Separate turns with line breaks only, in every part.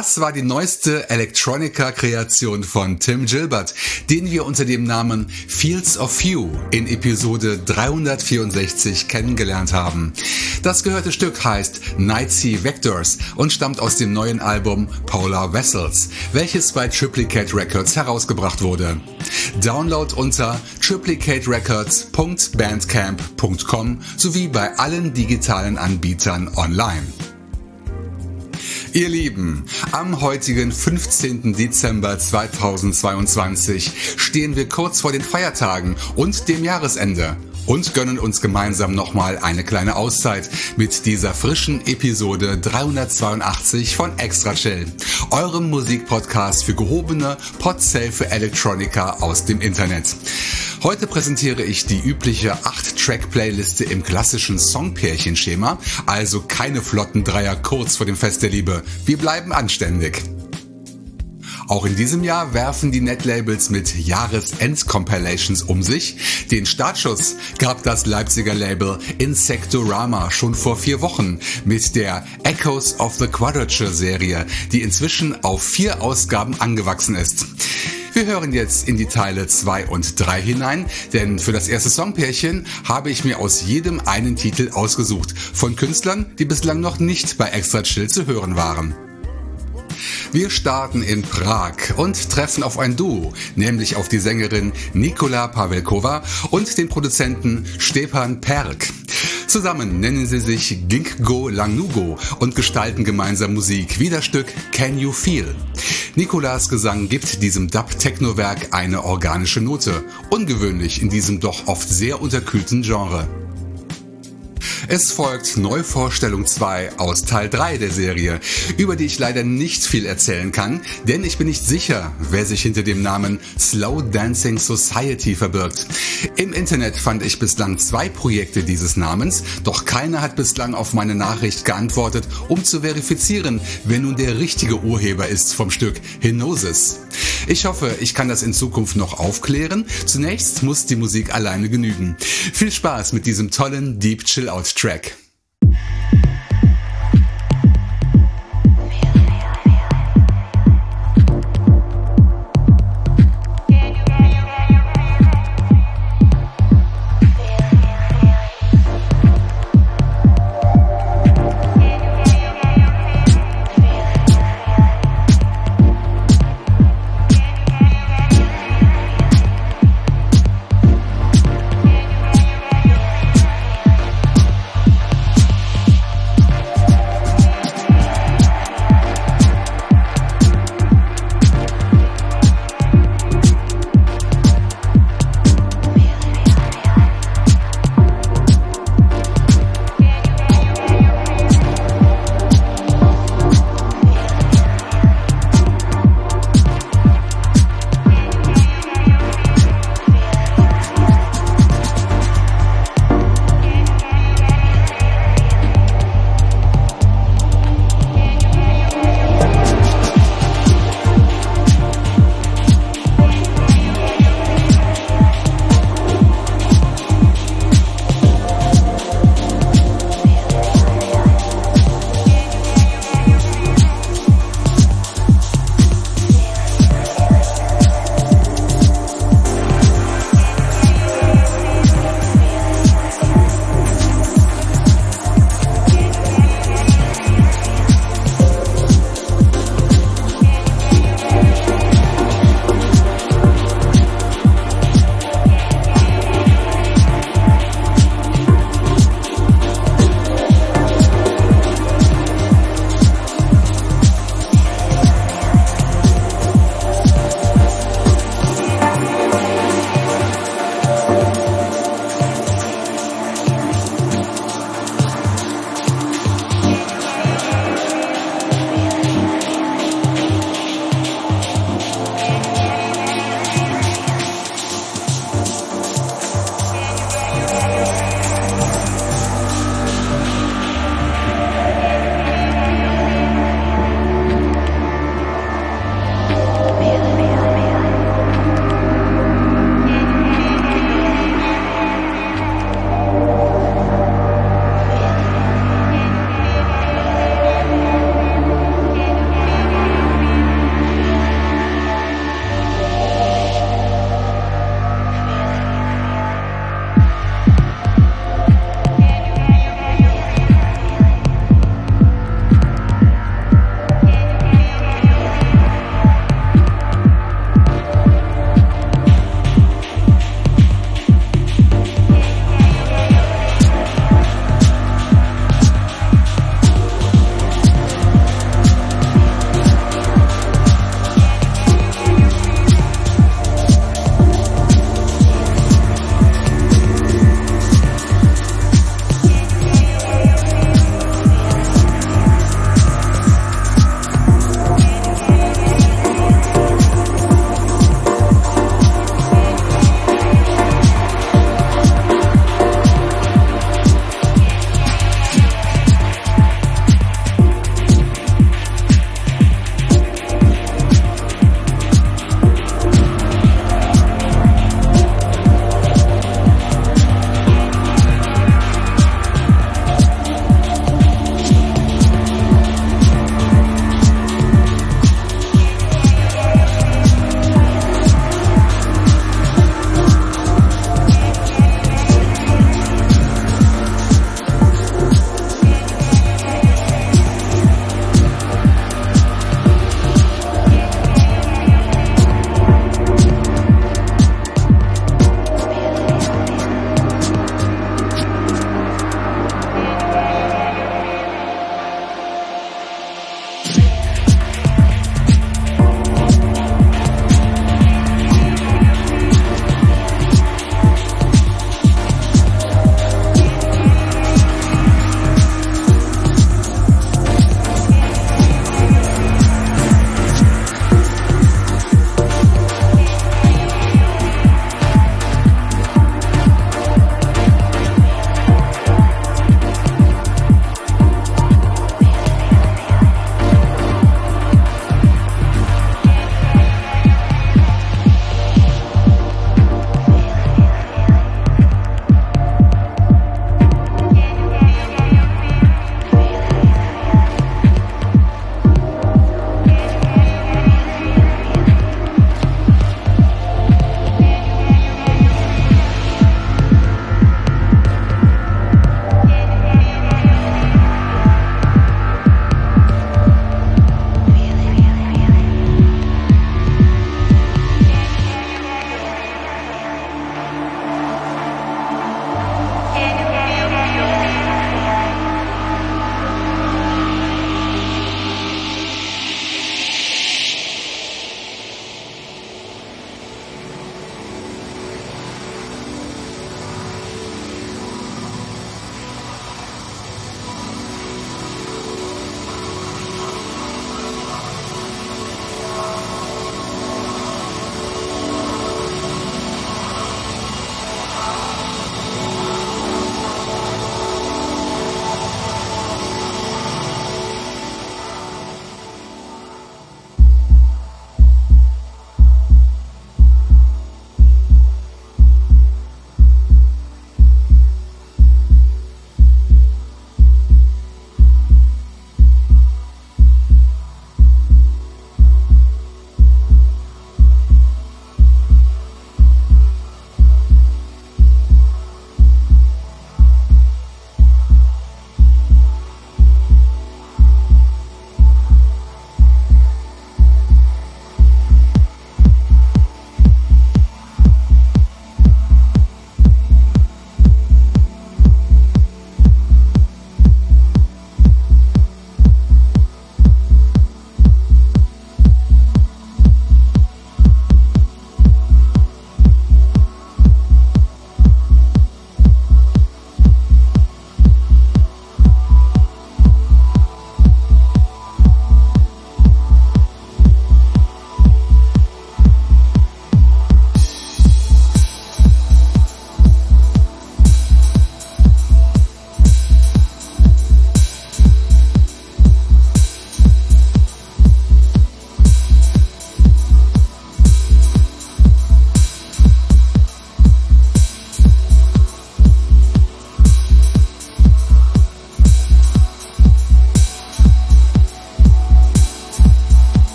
Das war die neueste Electronica-Kreation von Tim Gilbert, den wir unter dem Namen Fields of You in Episode 364 kennengelernt haben. Das gehörte Stück heißt Night Sea Vectors und stammt aus dem neuen Album Polar Vessels, welches bei Triplicate Records herausgebracht wurde. Download unter triplicaterecords.bandcamp.com sowie bei allen digitalen Anbietern online. Ihr Lieben, am heutigen 15. Dezember 2022 stehen wir kurz vor den Feiertagen und dem Jahresende und gönnen uns gemeinsam nochmal eine kleine Auszeit mit dieser frischen Episode 382 von Extra Chill, eurem Musikpodcast für gehobene Podsafe Electronica aus dem Internet. Heute präsentiere ich die übliche 8-Track-Playliste im klassischen Songpärchenschema, also keine flotten Dreier kurz vor dem Fest der Liebe. Wir bleiben anständig. Auch in diesem Jahr werfen die Netlabels mit Jahresend-Compilations um sich. Den Startschuss gab das Leipziger Label Insectorama schon vor vier Wochen mit der Echoes of the Quadrature Serie, die inzwischen auf vier Ausgaben angewachsen ist. Wir hören jetzt in die Teile 2 und 3 hinein, denn für das erste Songpärchen habe ich mir aus jedem einen Titel ausgesucht, von Künstlern, die bislang noch nicht bei Extra Chill zu hören waren. Wir starten in Prag und treffen auf ein Duo, nämlich auf die Sängerin Nikola Pavelkova und den Produzenten Stepan Perk. Zusammen nennen sie sich Ginkgo Langnugo und gestalten gemeinsam Musik wie das Stück Can You Feel. Nikolas Gesang gibt diesem Dub-Techno-Werk eine organische Note, ungewöhnlich in diesem doch oft sehr unterkühlten Genre. Es folgt Neuvorstellung 2 aus Teil 3 der Serie, über die ich leider nicht viel erzählen kann, denn ich bin nicht sicher, wer sich hinter dem Namen Slow Dancing Society verbirgt. Im Internet fand ich bislang zwei Projekte dieses Namens, doch keiner hat bislang auf meine Nachricht geantwortet, um zu verifizieren, wer nun der richtige Urheber ist vom Stück Hinosis. Ich hoffe, ich kann das in Zukunft noch aufklären. Zunächst muss die Musik alleine genügen. Viel Spaß mit diesem tollen Deep Chill Out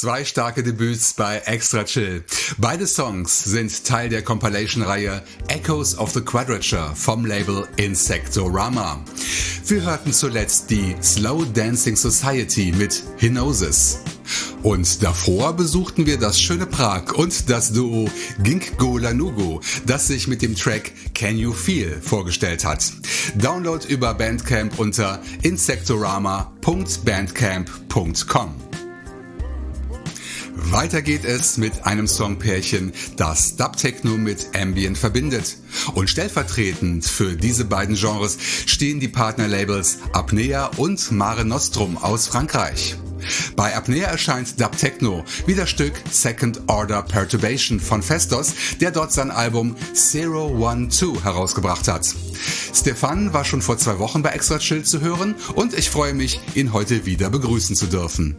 Zwei starke Debüts bei Extra Chill. Beide Songs sind Teil der Compilation-Reihe Echoes of the Quadrature vom Label Insectorama. Wir hörten zuletzt die Slow Dancing Society mit Hinosis. Und davor besuchten wir das schöne Prag und das Duo Ginkgo Lanugo, das sich mit dem Track Can You Feel vorgestellt hat. Download über Bandcamp unter insectorama.bandcamp.com. Weiter geht es mit einem Songpärchen, das Dub-Techno mit Ambient verbindet. Und stellvertretend für diese beiden Genres stehen die Partnerlabels Apnea und Mare Nostrum aus Frankreich. Bei Apnea erscheint Dub Techno, wie das Stück Second Order Perturbation von Festos, der dort sein Album Zero One Two herausgebracht hat. Stefan war schon vor zwei Wochen bei Extra Chill zu hören und ich freue mich, ihn heute wieder begrüßen zu dürfen.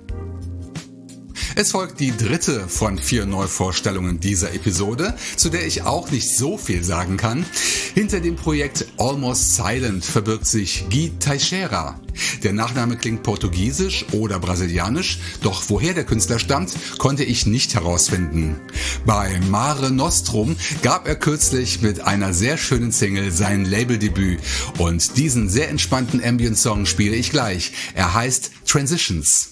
Es folgt die dritte von vier Neuvorstellungen dieser Episode, zu der ich auch nicht so viel sagen kann. Hinter dem Projekt Almost Silent verbirgt sich Guy Teixeira. Der Nachname klingt portugiesisch oder brasilianisch, doch woher der Künstler stammt, konnte ich nicht herausfinden. Bei Mare Nostrum gab er kürzlich mit einer sehr schönen Single sein Labeldebüt und diesen sehr entspannten Ambient-Song spiele ich gleich. Er heißt Transitions.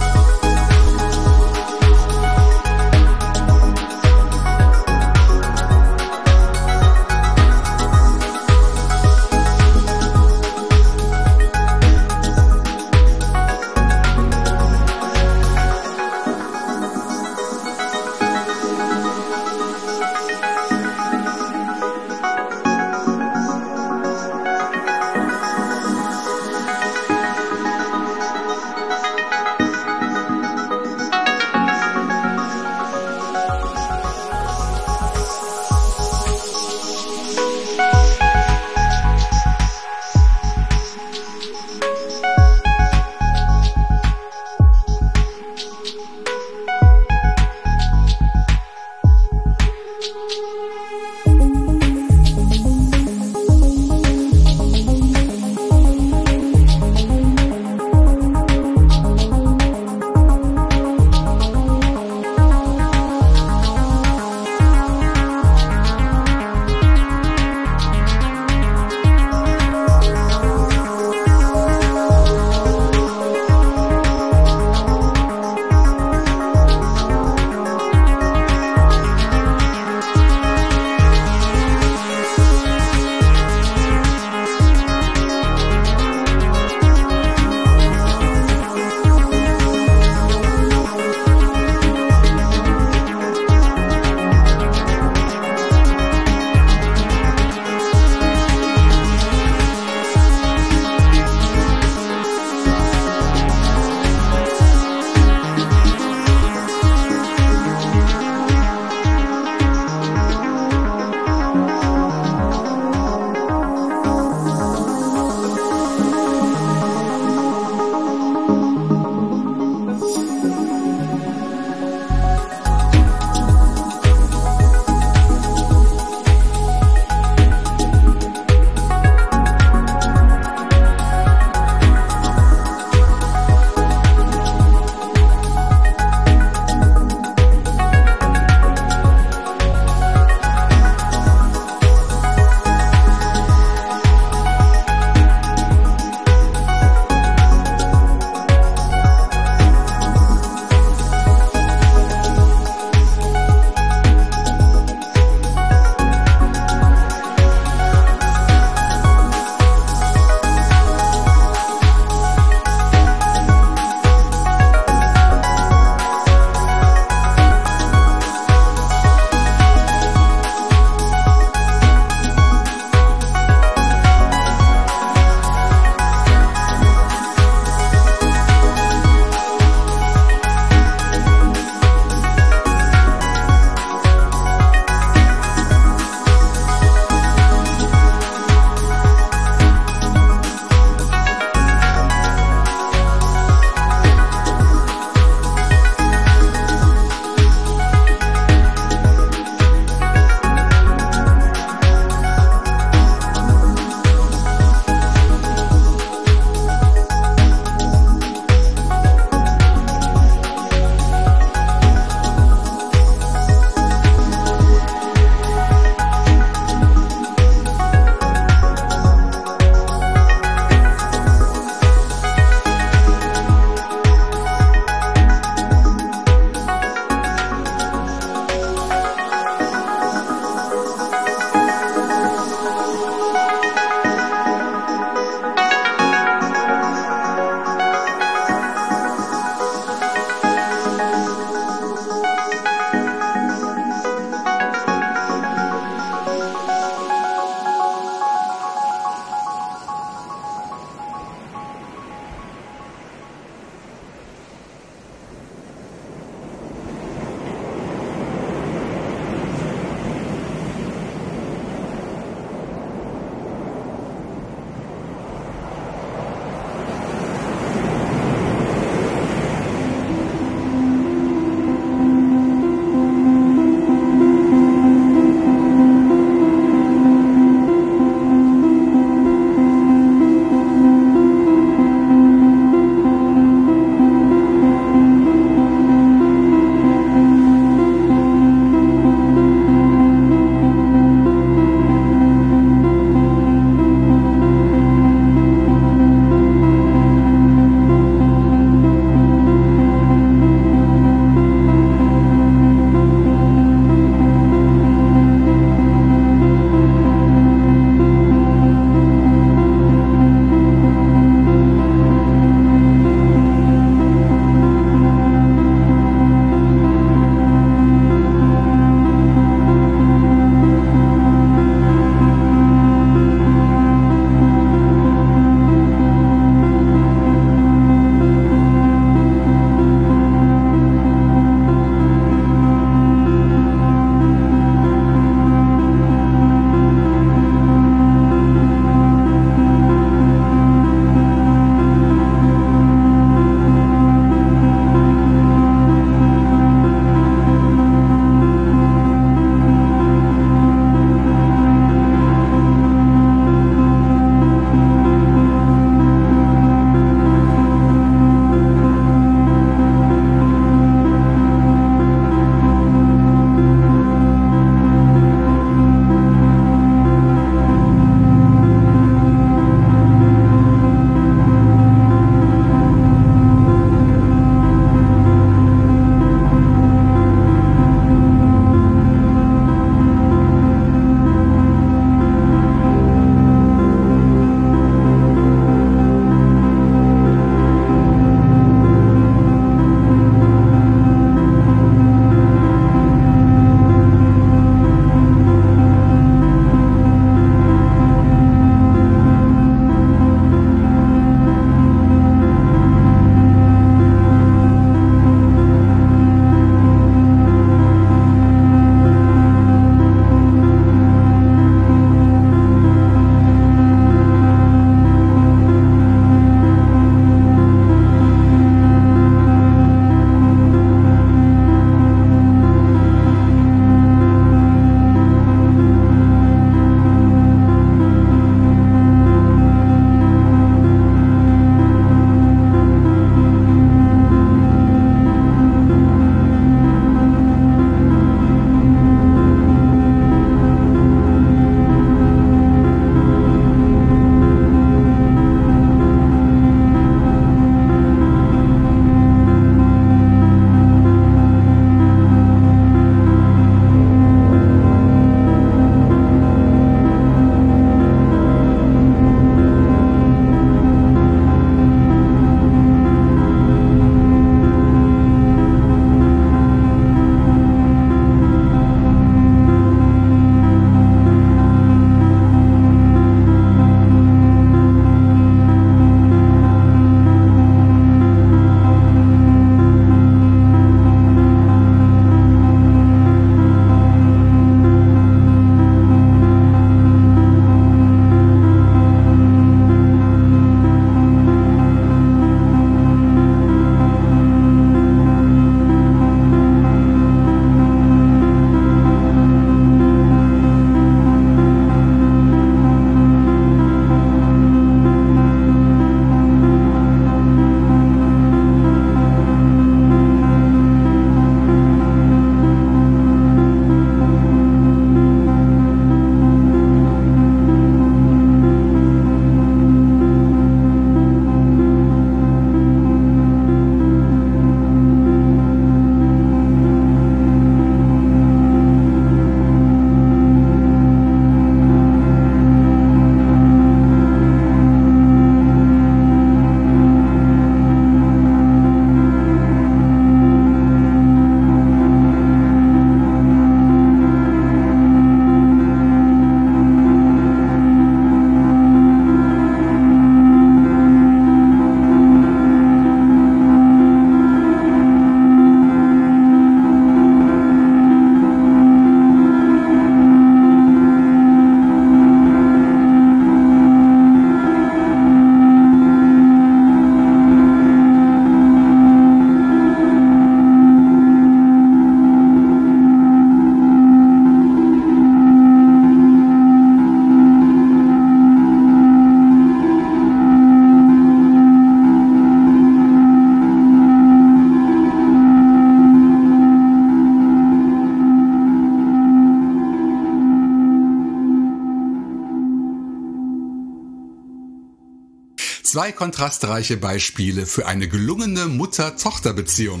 Zwei kontrastreiche Beispiele für eine gelungene Mutter-Tochter-Beziehung.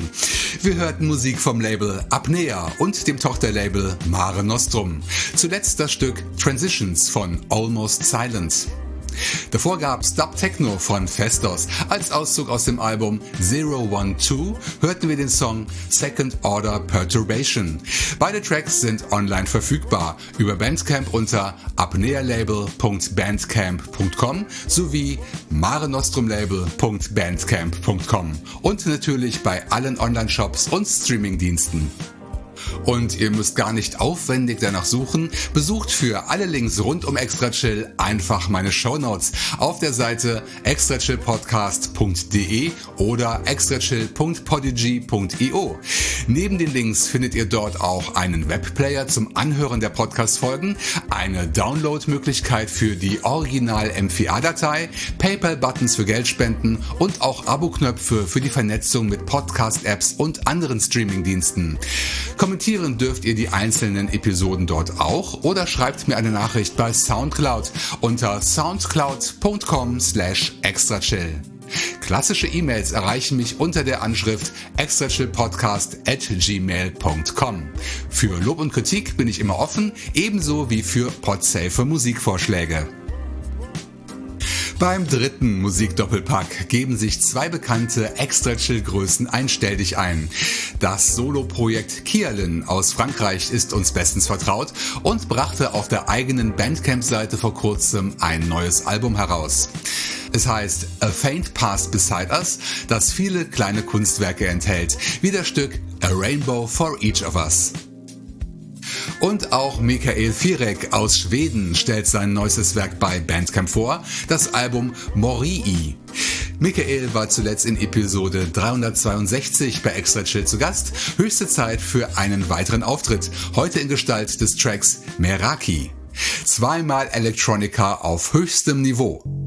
Wir hörten Musik vom Label Apnea und dem Tochterlabel Mare Nostrum. Zuletzt das Stück Transitions von Almost Silent. Davor gab's Dub Techno von Festos. Als Auszug aus dem Album Zero One Two hörten wir den Song Second Order Perturbation. Beide Tracks sind online verfügbar über Bandcamp unter apnealabel.bandcamp.com sowie marenostrumlabel.bandcamp.com und natürlich bei allen Online-Shops und Streamingdiensten. Und ihr müsst gar nicht aufwendig danach suchen. Besucht für alle Links rund um Extra Chill einfach meine Show Notes auf der Seite extrachillpodcast.de oder extrachill.podigy.io. Neben den Links findet ihr dort auch einen Webplayer zum Anhören der Podcast-Folgen, eine Download-Möglichkeit für die Original-MVA-Datei, PayPal-Buttons für Geldspenden und auch Abo-Knöpfe für die Vernetzung mit Podcast-Apps und anderen Streaming-Diensten. Kommentieren dürft ihr die einzelnen Episoden dort auch oder schreibt mir eine Nachricht bei Soundcloud unter soundcloud.com slash extrachill. Klassische E-Mails erreichen mich unter der Anschrift extrachillpodcast at gmail.com. Für Lob und Kritik bin ich immer offen, ebenso wie für Podsafe Musikvorschläge. Beim dritten Musikdoppelpack geben sich zwei bekannte Extra-Chill-Größen einstellig ein. Das Solo-Projekt Kialin aus Frankreich ist uns bestens vertraut und brachte auf der eigenen Bandcamp-Seite vor kurzem ein neues Album heraus. Es heißt A Faint Past Beside Us, das viele kleine Kunstwerke enthält, wie das Stück A Rainbow for Each of Us. Und auch Michael Firek aus Schweden stellt sein neuestes Werk bei Bandcamp vor, das Album Morii. Michael war zuletzt in Episode 362 bei Extra Chill zu Gast. Höchste Zeit für einen weiteren Auftritt, heute in Gestalt des Tracks Meraki. Zweimal Electronica auf höchstem Niveau.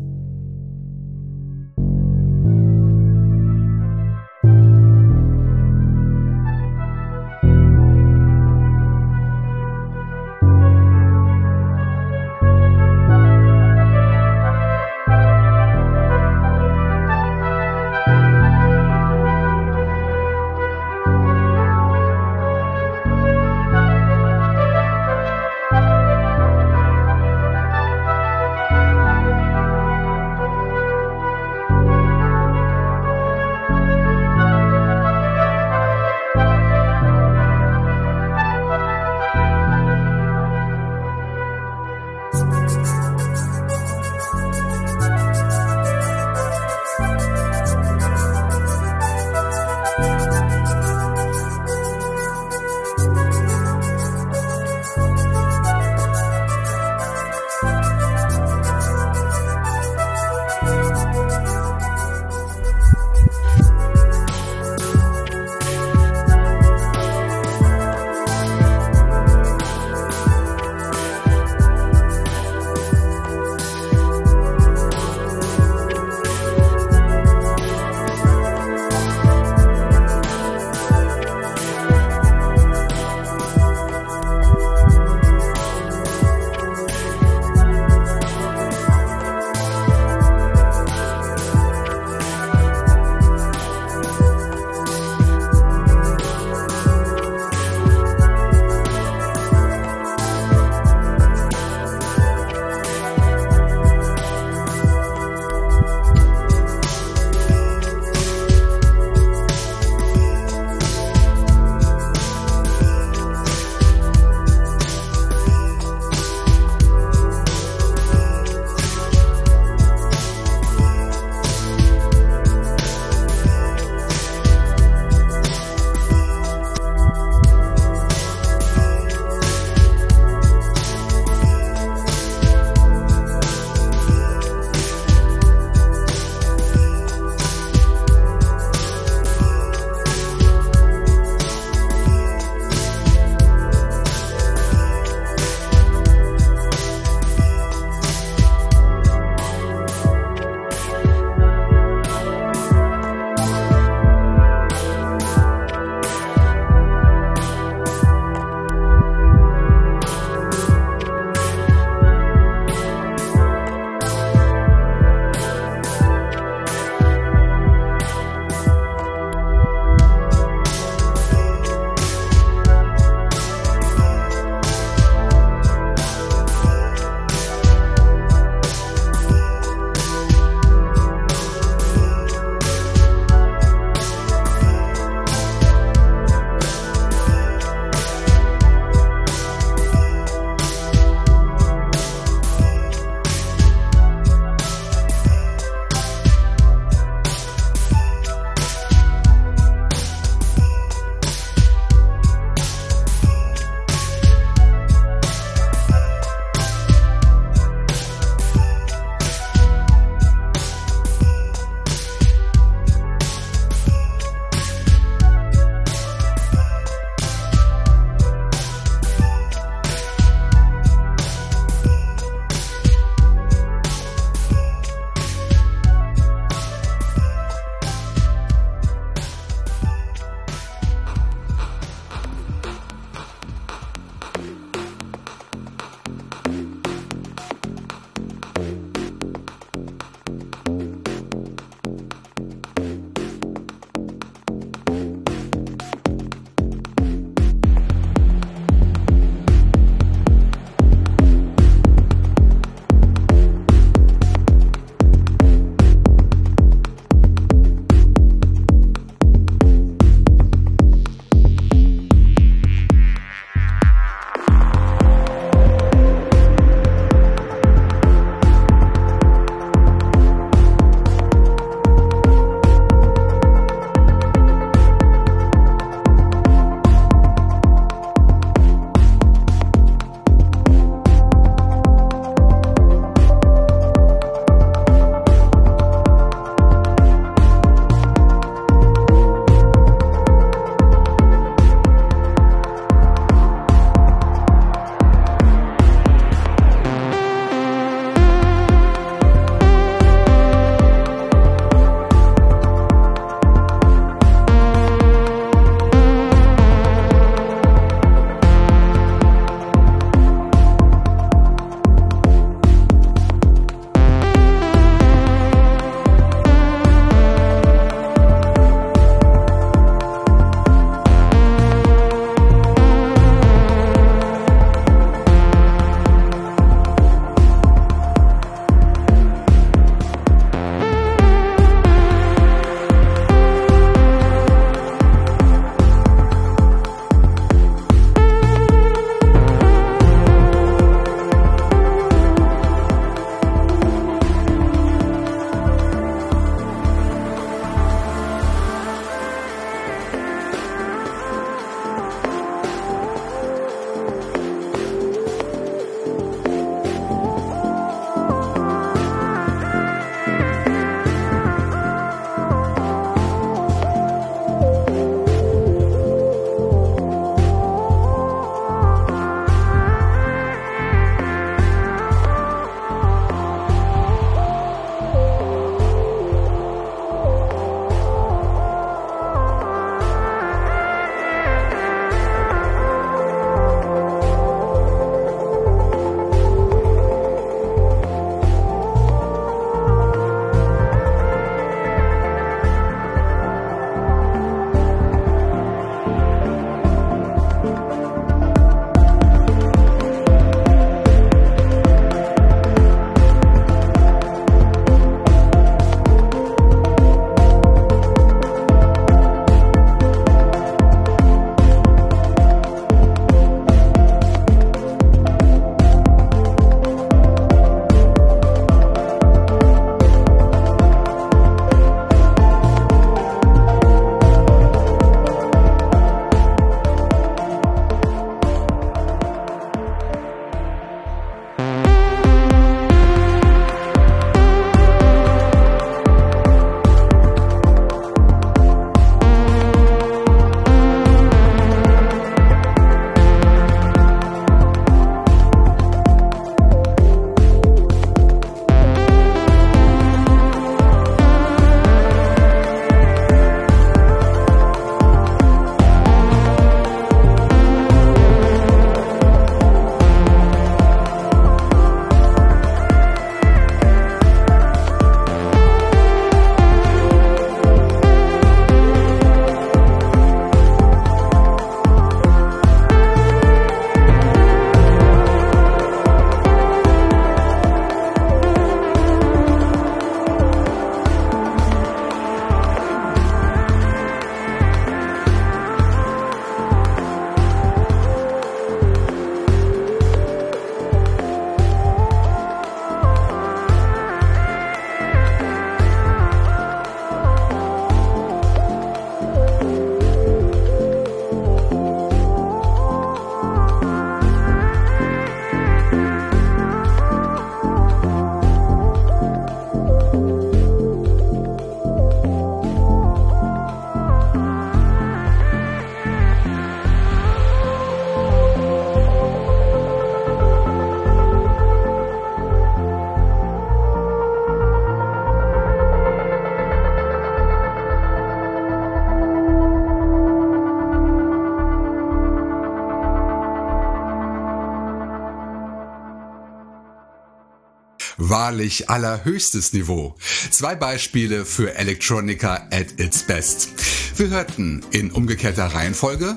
Wahrlich allerhöchstes Niveau. Zwei Beispiele für Electronica at its best. Wir hörten in umgekehrter Reihenfolge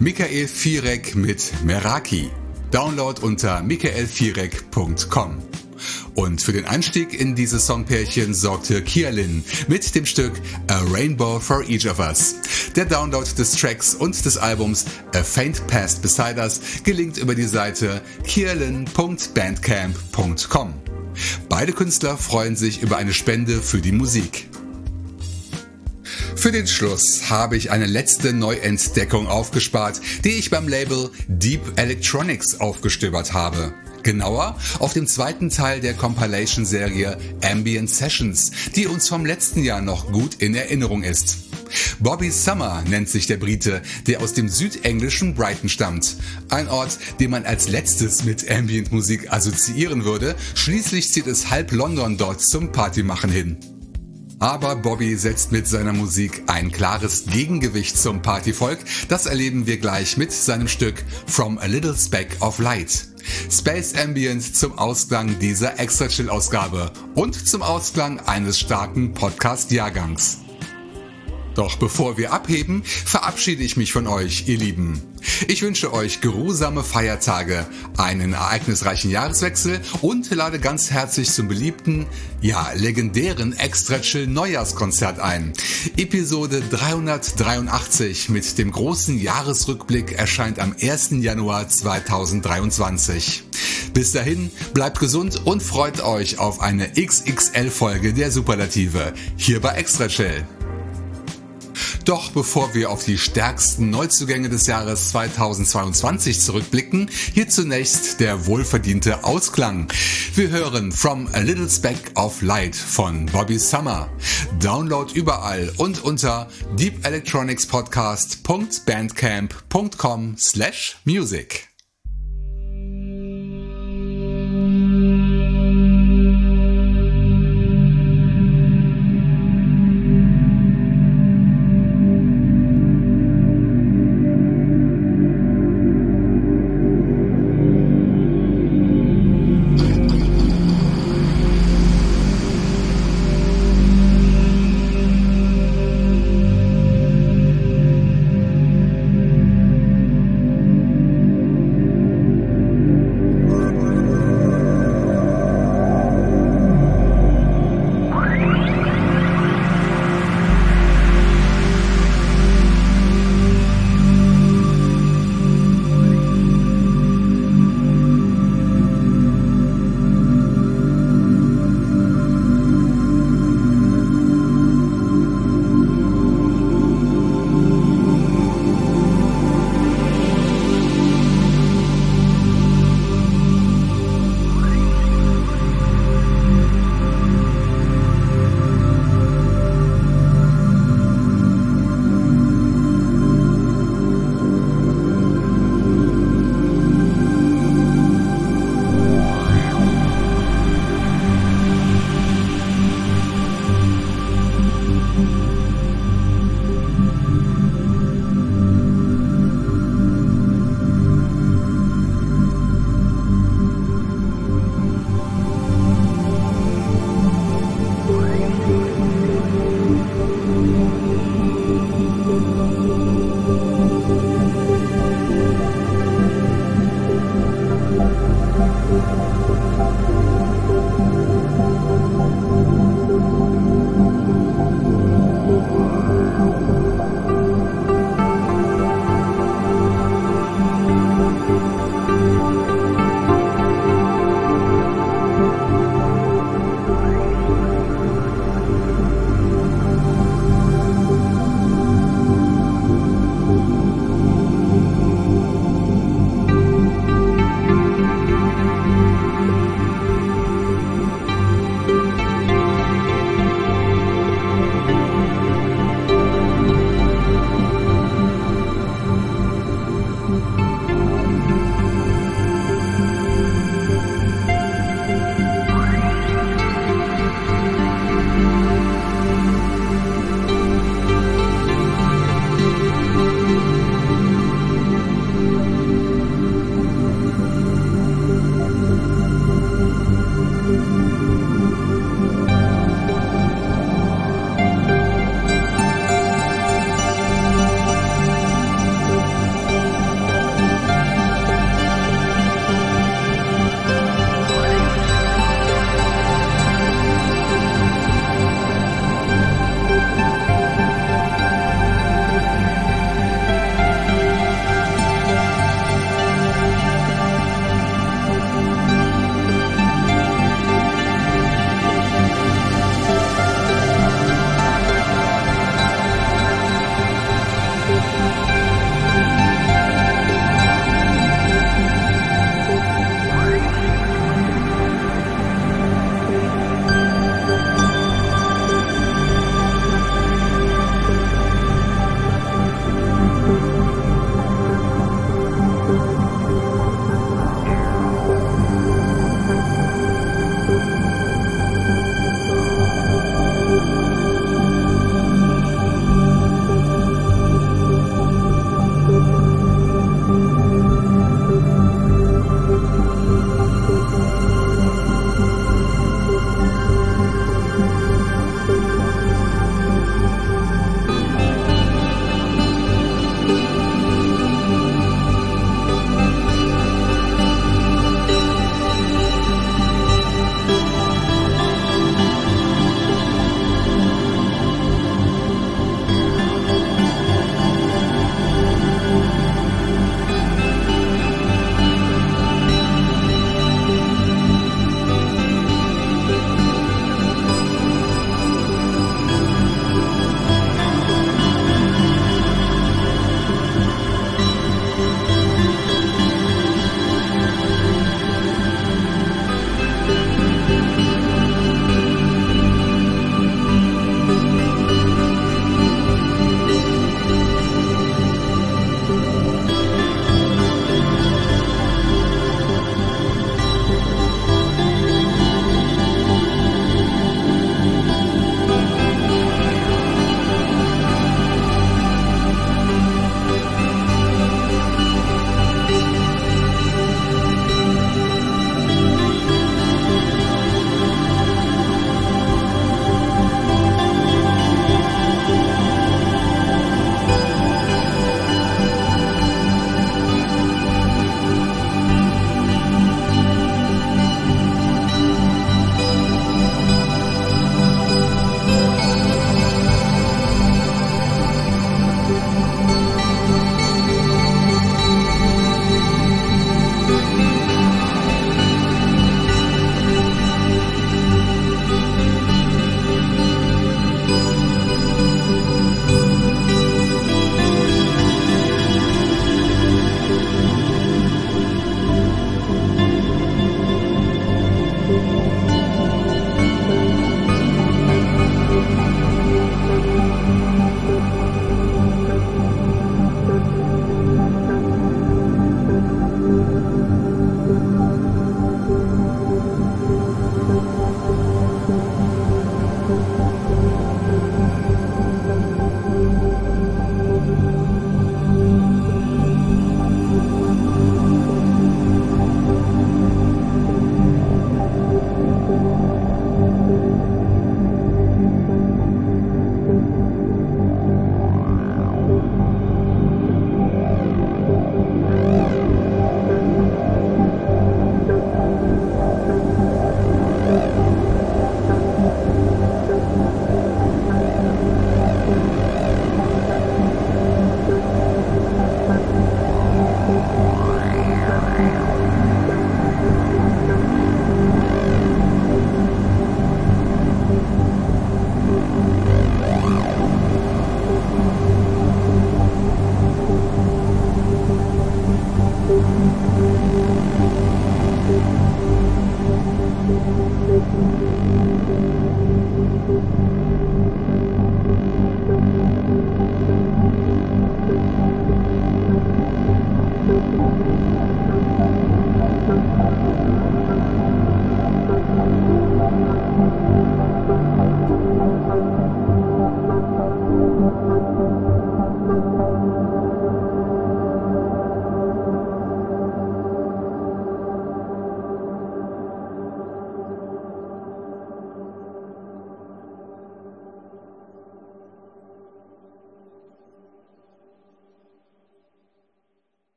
Michael Vierek mit Meraki. Download unter michaelvierek.com. Und für den Einstieg in dieses Songpärchen sorgte Kialin mit dem Stück A Rainbow for Each of Us. Der Download des Tracks und des Albums A Faint Past Beside Us gelingt über die Seite kialin.bandcamp.com. Beide Künstler freuen sich über eine Spende für die Musik. Für den Schluss habe ich eine letzte Neuentdeckung aufgespart, die ich beim Label Deep Electronics aufgestöbert habe. Genauer auf dem zweiten Teil der Compilation-Serie Ambient Sessions, die uns vom letzten Jahr noch gut in Erinnerung ist. Bobby Summer nennt sich der Brite, der aus dem südenglischen Brighton stammt. Ein Ort, den man als letztes mit Ambient-Musik assoziieren würde. Schließlich zieht es halb London dort zum Partymachen hin. Aber Bobby setzt mit seiner Musik ein klares Gegengewicht zum Partyvolk. Das erleben wir gleich mit seinem Stück From a Little Speck of Light. Space Ambient zum Ausklang dieser Extra Chill Ausgabe und zum Ausklang eines starken Podcast-Jahrgangs. Doch bevor wir abheben, verabschiede ich mich von euch, ihr Lieben. Ich wünsche euch geruhsame Feiertage, einen ereignisreichen Jahreswechsel und lade ganz herzlich zum beliebten, ja legendären Extra Chill Neujahrskonzert ein. Episode 383 mit dem großen Jahresrückblick erscheint am 1. Januar 2023. Bis dahin, bleibt gesund und freut euch auf eine XXL-Folge der Superlative hier bei Extra Chill. Doch bevor wir auf die stärksten Neuzugänge des Jahres 2022 zurückblicken, hier zunächst der wohlverdiente Ausklang. Wir hören From a Little Speck of Light von Bobby Summer. Download überall und unter deepelectronicspodcast.bandcamp.com slash music.